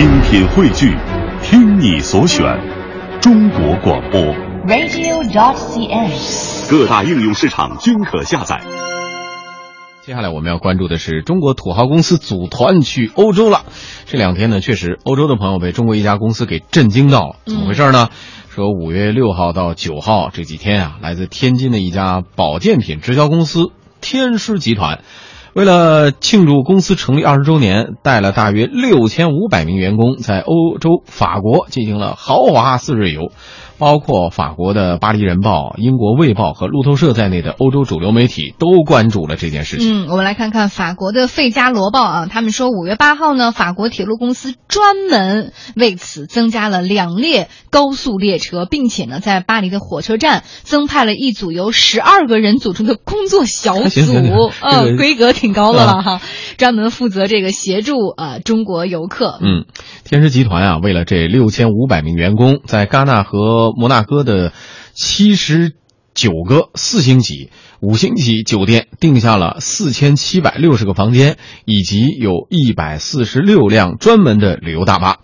精品汇聚，听你所选，中国广播。radio.dot.cn，。各大应用市场均可下载。接下来我们要关注的是中国土豪公司组团去欧洲了。这两天呢，确实欧洲的朋友被中国一家公司给震惊到了。怎么回事呢？说五月六号到九号这几天啊，来自天津的一家保健品直销公司天狮集团，为了庆祝公司成立二十周年，带了大约六千五百名员工在欧洲法国进行了豪华四日游。包括法国的《巴黎人报》、英国《卫报》和路透社在内的欧洲主流媒体都关注了这件事情。嗯，我们来看看法国的《费加罗报》啊，他们说五月八号呢，法国铁路公司专门为此增加了两列高速列车，并且呢，在巴黎的火车站增派了一组由十二个人组成的工作小组，行行行呃这，个规格挺高的了哈，专门负责这个协助呃中国游客。嗯，天狮集团啊，为了这六千五百名员工，在戛纳和摩纳哥的七十九个四星级、五星级酒店定下了四千七百六十个房间，以及有一百四十六辆专门的旅游大巴。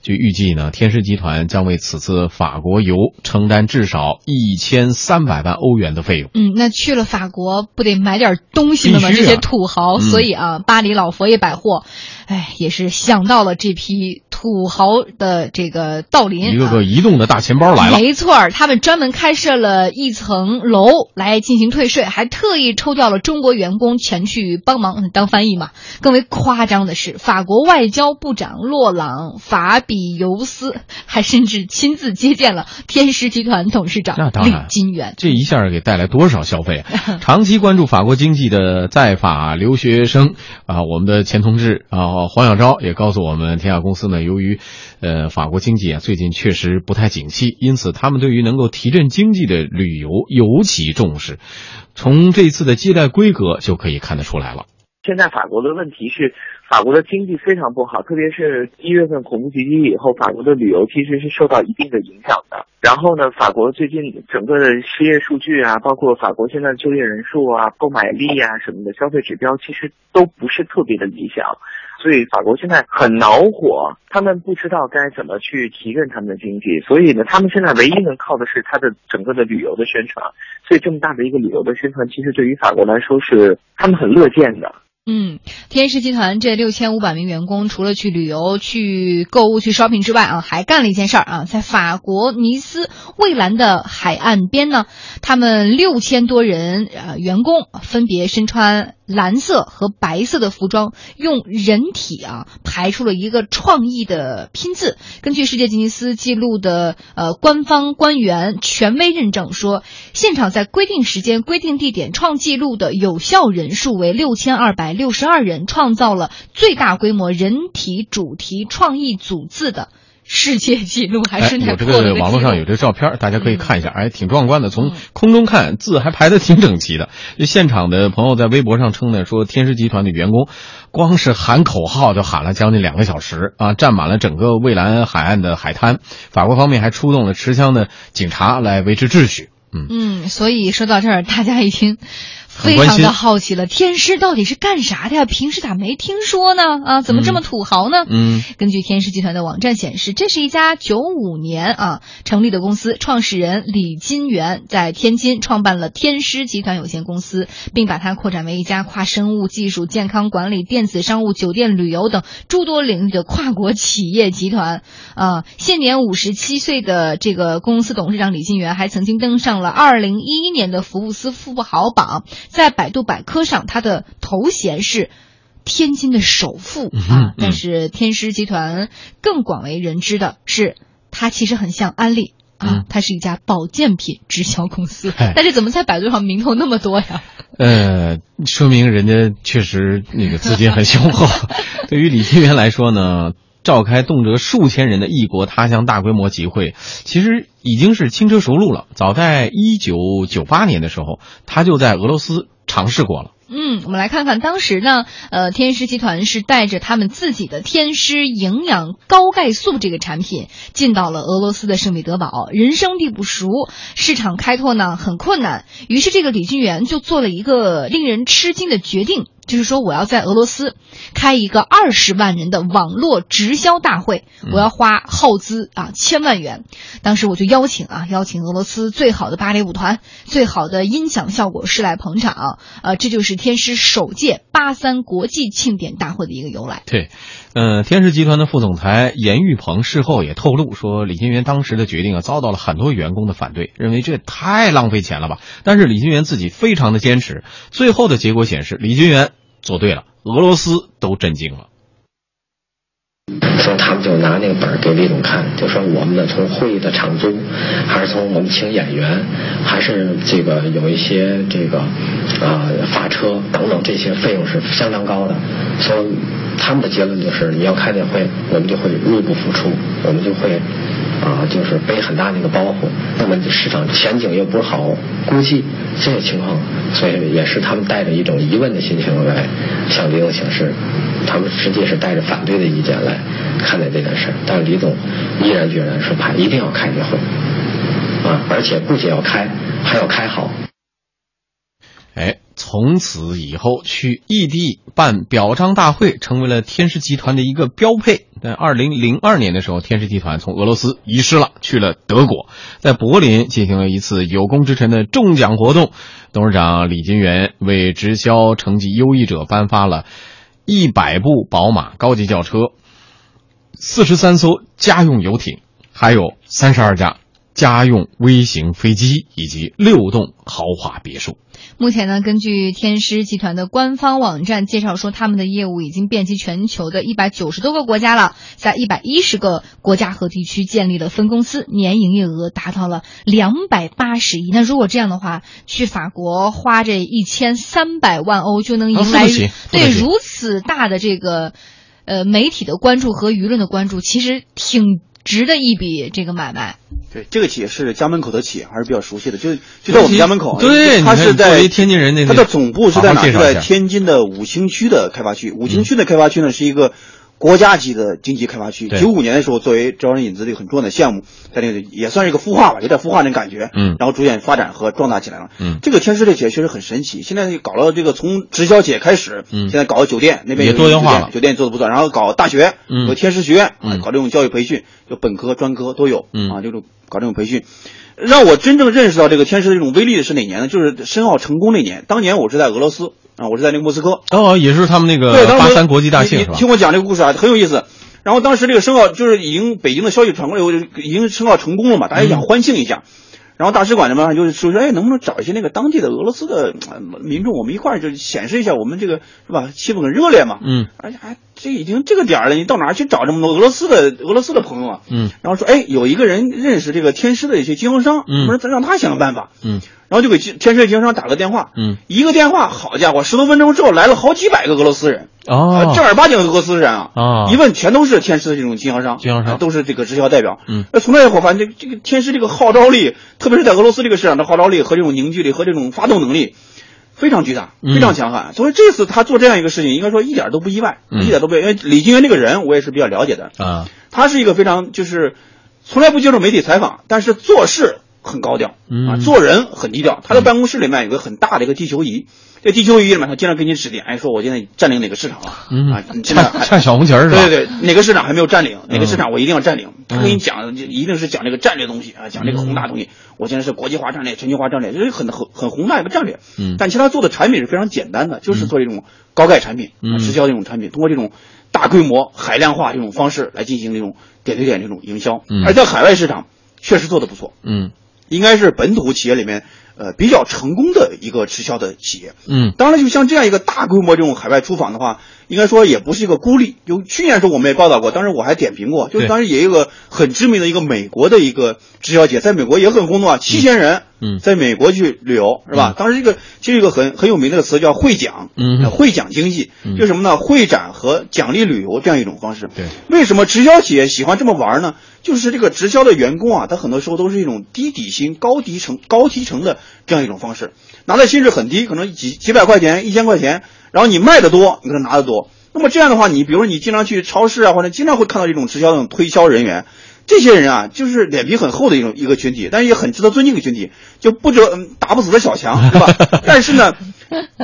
据预计呢，天狮集团将为此次法国游承担至少一千三百万欧元的费用。嗯，那去了法国不得买点东西了吗？啊这些土豪，嗯所以啊，巴黎老佛爷百货，哎，也是想到了这批土豪的这个道林，一个个啊移动的大钱包来了。没错，他们专门开设了一层楼来进行退税，还特意抽调了中国员工前去帮忙当翻译嘛。更为夸张的是，法国外交部长洛朗·法比尤斯还甚至亲自接见了天狮集团董事长李金元。这一下给带来多少消费啊！长期关注法国经济的在法留学生啊，我们的前同志啊黄小昭也告诉我们，天下公司呢，由于呃法国经济啊最近确实不太景气，因此他们对于能够提振经济的旅游尤其重视。从这次的接待规格就可以看得出来了。现在法国的问题是，法国的经济非常不好，特别是一月份恐怖袭击以后，法国的旅游其实是受到一定的影响的。然后呢，法国最近整个的失业数据啊，包括法国现在就业人数啊、购买力啊什么的消费指标，其实都不是特别的理想。所以法国现在很恼火，他们不知道该怎么去提振他们的经济，所以呢，他们现在唯一能靠的是他的整个的旅游的宣传。所以这么大的一个旅游的宣传，其实对于法国来说是他们很乐见的。嗯，天狮集团这六千五百名员工，除了去旅游、去购物、去 shopping 之外啊，还干了一件事儿啊，在法国尼斯蔚蓝的海岸边呢，他们六千多人呃员工分别身穿蓝色和白色的服装，用人体啊排出了一个创意的拼字。根据世界吉尼斯纪录的呃官方官员权威认证说，现场在规定时间、规定地点创纪录的有效人数为六千二百六十二人，创造了最大规模人体主题创意组字的世界纪录，还哎，是太有这个网络上有这个照片，大家可以看一下，哎，挺壮观的。从嗯空中看，字还排的挺整齐的。现场的朋友在微博上称呢，说天狮集团的员工，光是喊口号就喊了将近两个小时啊，占满了整个蔚蓝海岸的海滩。法国方面还出动了持枪的警察来维持秩序。嗯，嗯，所以说到这儿，大家已经非常的好奇了，天狮到底是干啥的呀？平时咋没听说呢？啊，怎么这么土豪呢？嗯，根据天狮集团的网站显示，这是一家九五年啊成立的公司，创始人李金元在天津创办了天狮集团有限公司，并把它扩展为一家跨生物技术、健康管理、电子商务、酒店旅游等诸多领域的跨国企业集团。啊，现年五十七岁的这个公司董事长李金元还曾经登上了二零一一年的福布斯富豪榜，在百度百科上，他的头衔是。天津的首富嗯啊嗯，但是天狮集团更广为人知的是，它其实很像安利啊嗯，它是一家保健品直销公司哎，但是怎么在百度上名头那么多呀？呃，说明人家确实那个资金很雄厚。对于李金元来说呢，召开动辄数千人的异国他乡大规模集会，其实已经是轻车熟路了。早在一九九八年的时候，他就在俄罗斯尝试过了。嗯，我们来看看当时呢，呃，天狮集团是带着他们自己的天狮营养高钙素这个产品进到了俄罗斯的圣彼得堡，人生地不熟，市场开拓呢很困难，于是这个李俊元就做了一个令人吃惊的决定。就是说我要在俄罗斯开一个二十万人的网络直销大会，我要花耗资啊千万元。当时我就邀请啊，邀请俄罗斯最好的芭蕾舞团、最好的音响效果师来捧场。呃，这就是天狮首届八三国际庆典大会的一个由来。对，呃，天狮集团的副总裁严玉鹏事后也透露说，李金元当时的决定啊，遭到了很多员工的反对，认为这太浪费钱了吧。但是李金元自己非常的坚持，最后的结果显示，李金元做对了，俄罗斯都震惊了。说他们就拿那个本给李总看，就说我们的从会议的场租，还是从我们请演员，还是这个有一些这个啊发车等等这些费用是相当高的。说他们的结论就是你要开这会，我们就会入不敷出，我们就会啊就是背很大的一个包袱。那么市场前景又不好估计，这些情况，所以也是他们带着一种疑问的心情来向李总请示。他们实际是带着反对的意见来看待这件事，但是李总毅然决然说他一定要开这会啊，而且不仅要开，还要开好。哎，从此以后去异地办表彰大会成为了天狮集团的一个标配。在二零零二年的时候，天狮集团从俄罗斯遗失了，去了德国，在柏林进行了一次有功之臣的中奖活动。董事长李金元为直销成绩优异者颁发了。一百部宝马高级轿车，四十三艘家用游艇，还有三十二架家用微型飞机以及六栋豪华别墅。目前呢，根据天狮集团的官方网站介绍说，他们的业务已经遍及全球的一百九十多个国家了，在一百一十个国家和地区建立了分公司，年营业额达到了两百八十亿。那如果这样的话，去法国花这一千三百万欧就能迎来对如此大的这个呃媒体的关注和舆论的关注，其实挺值的一笔这个买卖。对，这个企业是家门口的企业，还是比较熟悉的，就就在我们家门口。对，它是在天津人那，它的总部是在哪？在天津的五星区的开发区。五星区的开发区呢，是一个。国家级的经济开发区，九五年的时候作为招商引资的一个很重要的项目，在那个也算是一个孵化吧，有点孵化那感觉，嗯，然后逐渐发展和壮大起来了，嗯，这个天狮这企业确实很神奇，现在搞了这个从直销企业开始，嗯，现在搞酒店那边也多元化了，酒店做的不错，然后搞大学，嗯，有天狮学院，嗯，搞这种教育培训，就本科、专科都有，嗯。啊，这种搞这种培训，让我真正认识到这个天狮的这种威力的是哪年呢？就是申奥成功那年，当年我是在俄罗斯啊，我是在那个莫斯科，哦，也是他们那个八三国际大庆是吧？听我讲这个故事啊，很有意思。然后当时这个申奥就是已经北京的消息传过来以后，已经申奥成功了嘛，大家想欢庆一下。然后大使馆的嘛就是说说，哎，能不能找一些那个当地的俄罗斯的民众，我们一块儿就显示一下我们这个是吧？气氛很热烈嘛。嗯。而且还这已经这个点儿了，你到哪儿去找这么多俄罗斯的俄罗斯的朋友啊？嗯。然后说，哎，有一个人认识这个天狮的一些经销商，嗯，我说咱让他想个办法。嗯。然后就给天狮的经销商打个电话。嗯。一个电话，好家伙，十多分钟之后来了好几百个俄罗斯人。哦，正儿八经的俄罗斯人啊！啊，一问全都是天狮的这种经销商，经销商都是这个直销代表。嗯，那从那以后，反正这这个天狮这个号召力，特别是在俄罗斯这个市场的号召力和这种凝聚力和这种发动能力，非常巨大，非常强悍。所以这次他做这样一个事情，应该说一点都不意外，一点都不意外。因为李金元这个人，我也是比较了解的啊。他是一个非常就是从来不接受媒体采访，但是做事很高调啊，做人很低调。他的办公室里面有个很大的一个地球仪。这地球仪里面，他经常给你指点，哎，说我现在占领哪个市场了？啊，你，现在看小红旗儿是吧？对对对，哪个市场还没有占领？哪个市场我一定要占领？他给你讲，一定是讲这个战略东西啊，讲这个宏大东西。我现在是国际化战略、全球化战略，这是很很很宏大一个战略。嗯，但其他做的产品是非常简单的，就是做这种高钙产品、直销这种产品，通过这种大规模、海量化这种方式来进行这种点对点这种营销。嗯，而在海外市场确实做的不错。嗯，应该是本土企业里面。呃，比较成功的一个直销的企业，嗯，当然，就像这样一个大规模这种海外出访的话，应该说也不是一个孤立。就去年的时候我们也报道过，当时我还点评过，就是当时也有一个很知名的一个美国的一个直销企业，在美国也很轰动啊，七千人，嗯，在美国去旅游是吧？当时这个其实一个很很有名的词叫会奖，嗯，会奖经济，就什么呢？会展和奖励旅游这样一种方式。对，为什么直销企业喜欢这么玩呢？就是这个直销的员工啊，他很多时候都是一种低底薪、高提成、高提成的这样一种方式，拿的薪水很低，可能几几百块钱、一千块钱，然后你卖的多，你可能拿的多。那么这样的话，你比如说你经常去超市啊，或者经常会看到这种直销的推销人员，这些人啊，就是脸皮很厚的一种一个群体，但是也很值得尊敬的群体，就不折嗯打不死的小强，对吧？但是呢，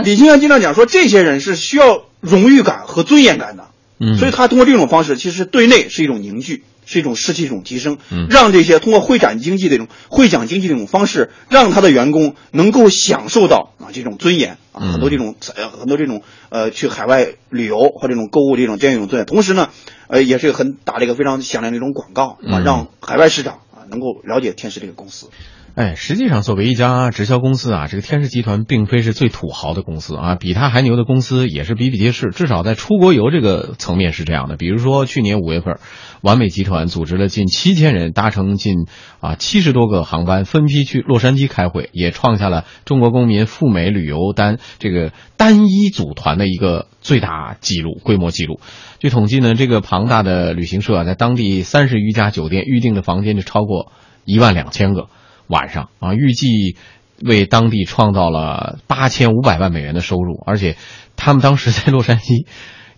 李清源经常讲说，这些人是需要荣誉感和尊严感的，嗯所以他通过这种方式，其实对内是一种凝聚，是一种士气一种提升，嗯。让这些通过会展经济的这种会讲经济这种方式，让他的员工能够享受到啊这种尊严啊，嗯。很多这种呃很多这种呃去海外旅游或这种购物这种这样一种尊严，同时呢，呃也是很打了一个非常响亮的一种广告啊，嗯。让海外市场啊能够了解天使这个公司。哎，实际上，作为一家直销公司啊，这个天使集团并非是最土豪的公司啊，比它还牛的公司也是比比皆是。至少在出国游这个层面是这样的。比如说，去年五月份，完美集团组织了近七千人搭乘近啊七十多个航班，分批去洛杉矶开会，也创下了中国公民赴美旅游单这个单一组团的一个最大记录规模记录。据统计呢，这个庞大的旅行社啊，在当地三十余家酒店预订的房间就超过一万两千个。晚上啊，预计为当地创造了八千五百万美元的收入，而且他们当时在洛杉矶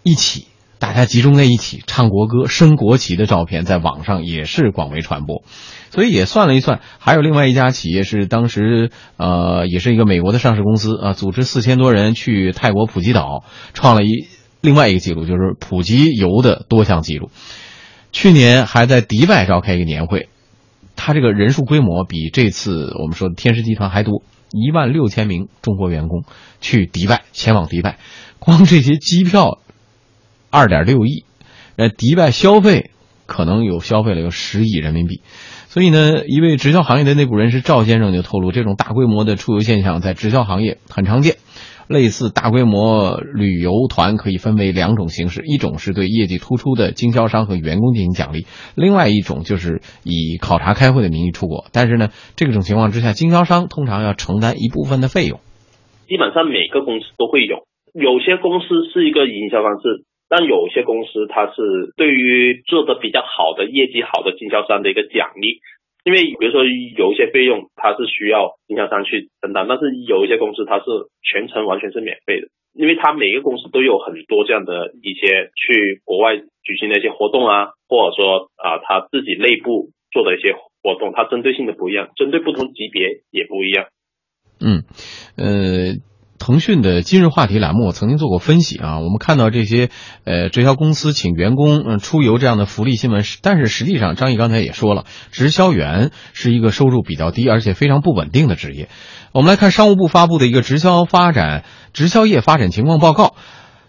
一起，大家集中在一起唱国歌、升国旗的照片，在网上也是广为传播。所以也算了一算，还有另外一家企业是当时呃，也是一个美国的上市公司啊，组织四千多人去泰国普吉岛，创了一另外一个记录，就是普吉游的多项记录。去年还在迪拜召开一个年会。它这个人数规模比这次我们说的天狮集团还多，一万六千名中国员工去迪拜，前往迪拜，光这些机票，二点六亿，呃，迪拜消费可能有消费了有十亿人民币，所以呢，一位直销行业的内部人士赵先生就透露，这种大规模的出游现象在直销行业很常见。类似大规模旅游团可以分为两种形式，一种是对业绩突出的经销商和员工进行奖励，另外一种就是以考察开会的名义出国。但是呢，这种情况之下，经销商通常要承担一部分的费用。基本上每个公司都会有，有些公司是一个营销方式，但有些公司它是对于做的比较好的业绩好的经销商的一个奖励。因为比如说有一些费用它是需要经销商去承担，但是有一些公司它是全程完全是免费的，因为它每个公司都有很多这样的一些去国外举行的一些活动啊，或者说啊他自己内部做的一些活动，它针对性的不一样，针对不同级别也不一样。嗯，呃。腾讯的今日话题栏目我曾经做过分析啊，我们看到这些呃直销公司请员工嗯出游这样的福利新闻，但是实际上张毅刚才也说了，直销员是一个收入比较低而且非常不稳定的职业。我们来看商务部发布的一个直销发展直销业发展情况报告，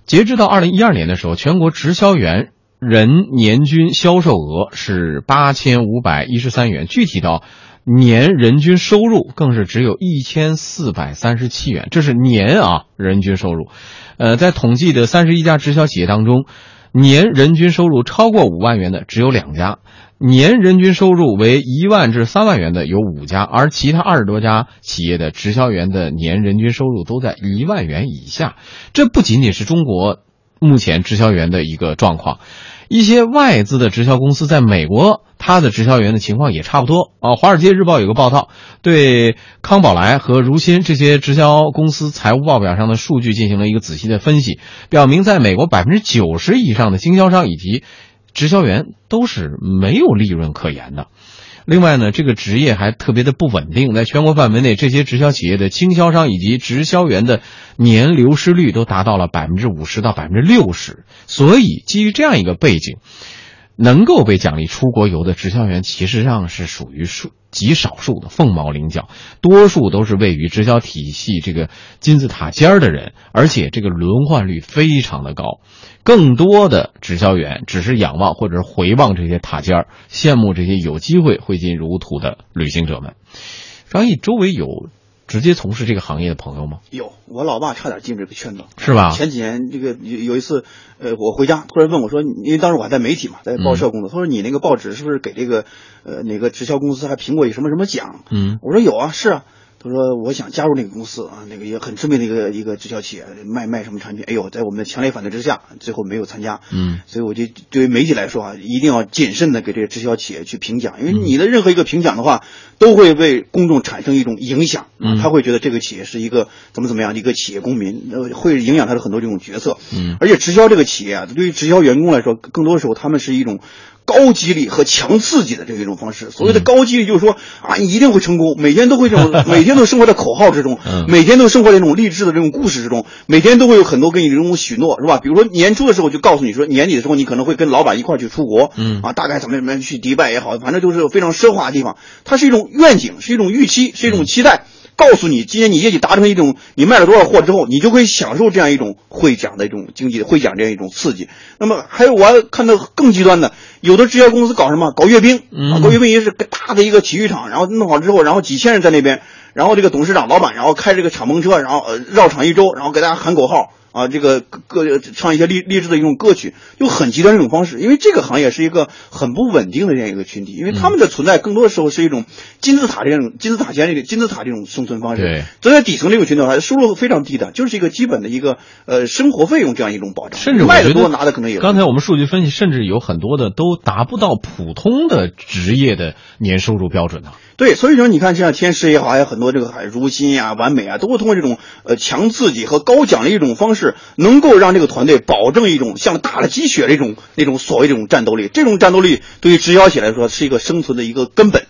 截至到二零一二年的时候，全国直销员人年均销售额是八千五百一十三元，具体到。年人均收入更是只有一千四百三十七元，这是年啊人均收入。呃，在统计的三十一家直销企业当中，年人均收入超过五万元的只有两家，年人均收入为一万至三万元的有五家，而其他二十多家企业的直销员的年人均收入都在一万元以下。这不仅仅是中国目前直销员的一个状况。一些外资的直销公司在美国，他的直销员的情况也差不多啊。《华尔街日报》有个报道，对康宝莱和如新这些直销公司财务报表上的数据进行了一个仔细的分析，表明在美国百分之九十以上的经销商以及直销员都是没有利润可言的。另外呢，这个职业还特别的不稳定，在全国范围内，这些直销企业的经销商以及直销员的年流失率都达到了百分之五十到百分之六十。所以，基于这样一个背景，能够被奖励出国游的直销员，其实上是属于数极少数的凤毛麟角，多数都是位于直销体系这个金字塔尖儿的人，而且这个轮换率非常的高。更多的直销员只是仰望或者是回望这些塔尖儿，羡慕这些有机会挥金如土的旅行者们。张毅周围有直接从事这个行业的朋友吗？有，我老爸差点进这个圈子，是吧？前几年这个有有一次，呃，我回家突然问我说，因为当时我还在媒体嘛，在报社工作，他说你那个报纸是不是给这个呃哪个直销公司还评过一什么什么奖？嗯，我说有啊，是啊。他说我想加入那个公司啊，那个也很知名的一个一个直销企业，卖卖什么产品？哎呦，在我们的强烈反对之下，最后没有参加。嗯，所以我就对于媒体来说啊，一定要谨慎的给这个直销企业去评奖，因为你的任何一个评奖的话，都会为公众产生一种影响他会觉得这个企业是一个怎么怎么样的一个企业公民，呃，会影响他的很多这种决策。嗯而且直销这个企业啊，对于直销员工来说，更多的时候他们是一种。高激励和强刺激的这样一种方式，所谓的高激励就是说啊，你一定会成功，每天都会这种，每天都生活在口号之中，嗯每天都生活在这种励志的这种故事之中，每天都会有很多给你这种许诺，是吧？比如说年初的时候就告诉你说，年底的时候你可能会跟老板一块儿去出国，嗯啊，大概怎么怎么样去迪拜也好，反正就是非常奢华的地方，它是一种愿景，是一种预期，是一种期待。告诉你，今年你业绩达成一种，你卖了多少货之后，你就可以享受这样一种会奖的一种经济会奖这样一种刺激。那么还有我还看到更极端的，有的直销公司搞什么？搞阅兵，搞阅兵也是个大的一个体育场，然后弄好之后，然后几千人在那边，然后这个董事长、老板，然后开这个敞篷车，然后呃绕场一周，然后给大家喊口号。啊，这个歌歌唱一些励励志的一种歌曲，用很极端的一种方式，因为这个行业是一个很不稳定的这样一个群体，因为他们的存在更多的时候是一种金字塔这种金字塔尖这个金字塔这种生存方式。对，站在底层这个群体的话，收入非常低的，就是一个基本的一个呃生活费用这样一种保障，甚至卖的多拿的可能也刚才我们数据分析，甚至有很多的都达不到普通的职业的年收入标准呢。对，所以说你看，像天师也好，还有很多这个海如新呀、完美啊，都会通过这种呃强刺激和高奖励一种方式，能够让这个团队保证一种像打了鸡血的一种那种所谓这种战斗力。这种战斗力对于直销企业来说是一个生存的一个根本。